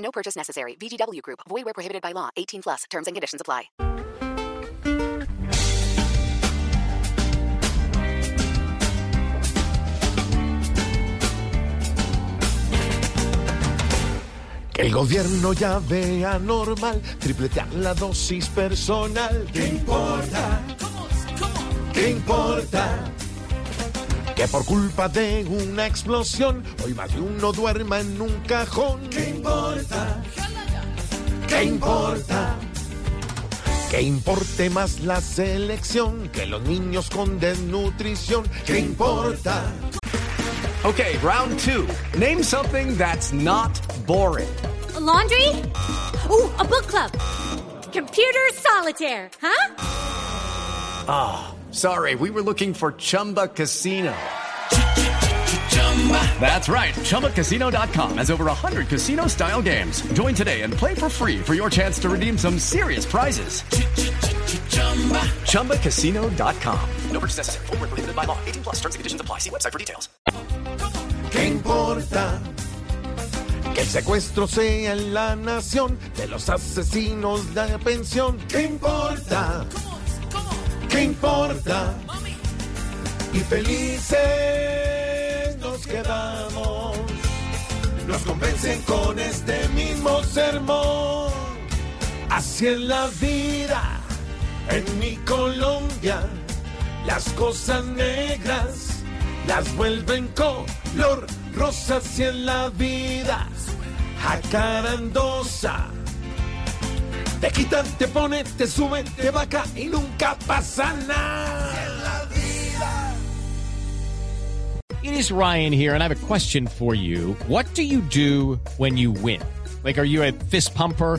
No purchase necessary. VGW Group. Void where prohibited by law. 18 plus. Terms and conditions apply. El gobierno ya vea normal tripletear la dosis personal. ¿Qué importa? ¿Qué importa? Que por culpa de una explosión hoy más de uno duerma en un cajón. ¿Qué importa? ¿Qué importa? Que importe más la selección que los niños con desnutrición. ¿Qué importa? Okay, round two. Name something that's not boring. A laundry? Ooh, a book club. Computer solitaire, huh? Ah, sorry, we were looking for Chumba Casino. That's right. ChumbaCasino.com has over 100 casino style games. Join today and play for free for your chance to redeem some serious prizes. ChumbaCasino.com. No purchase necessary. Full prohibited by law. 18 plus terms and conditions apply. See website for details. ¿Qué importa? Que el secuestro sea en la nación de los asesinos de pensión. ¿Qué importa? ¿Qué importa? Y felices nos quedamos. Nos convencen con este mismo sermón. Así es la vida en mi Colombia. Las cosas negras las vuelven color rosa así en la vida jacarandosa. Te quitan, te ponen, te suben, te vaca y nunca pasa nada. It is Ryan here, and I have a question for you. What do you do when you win? Like, are you a fist pumper?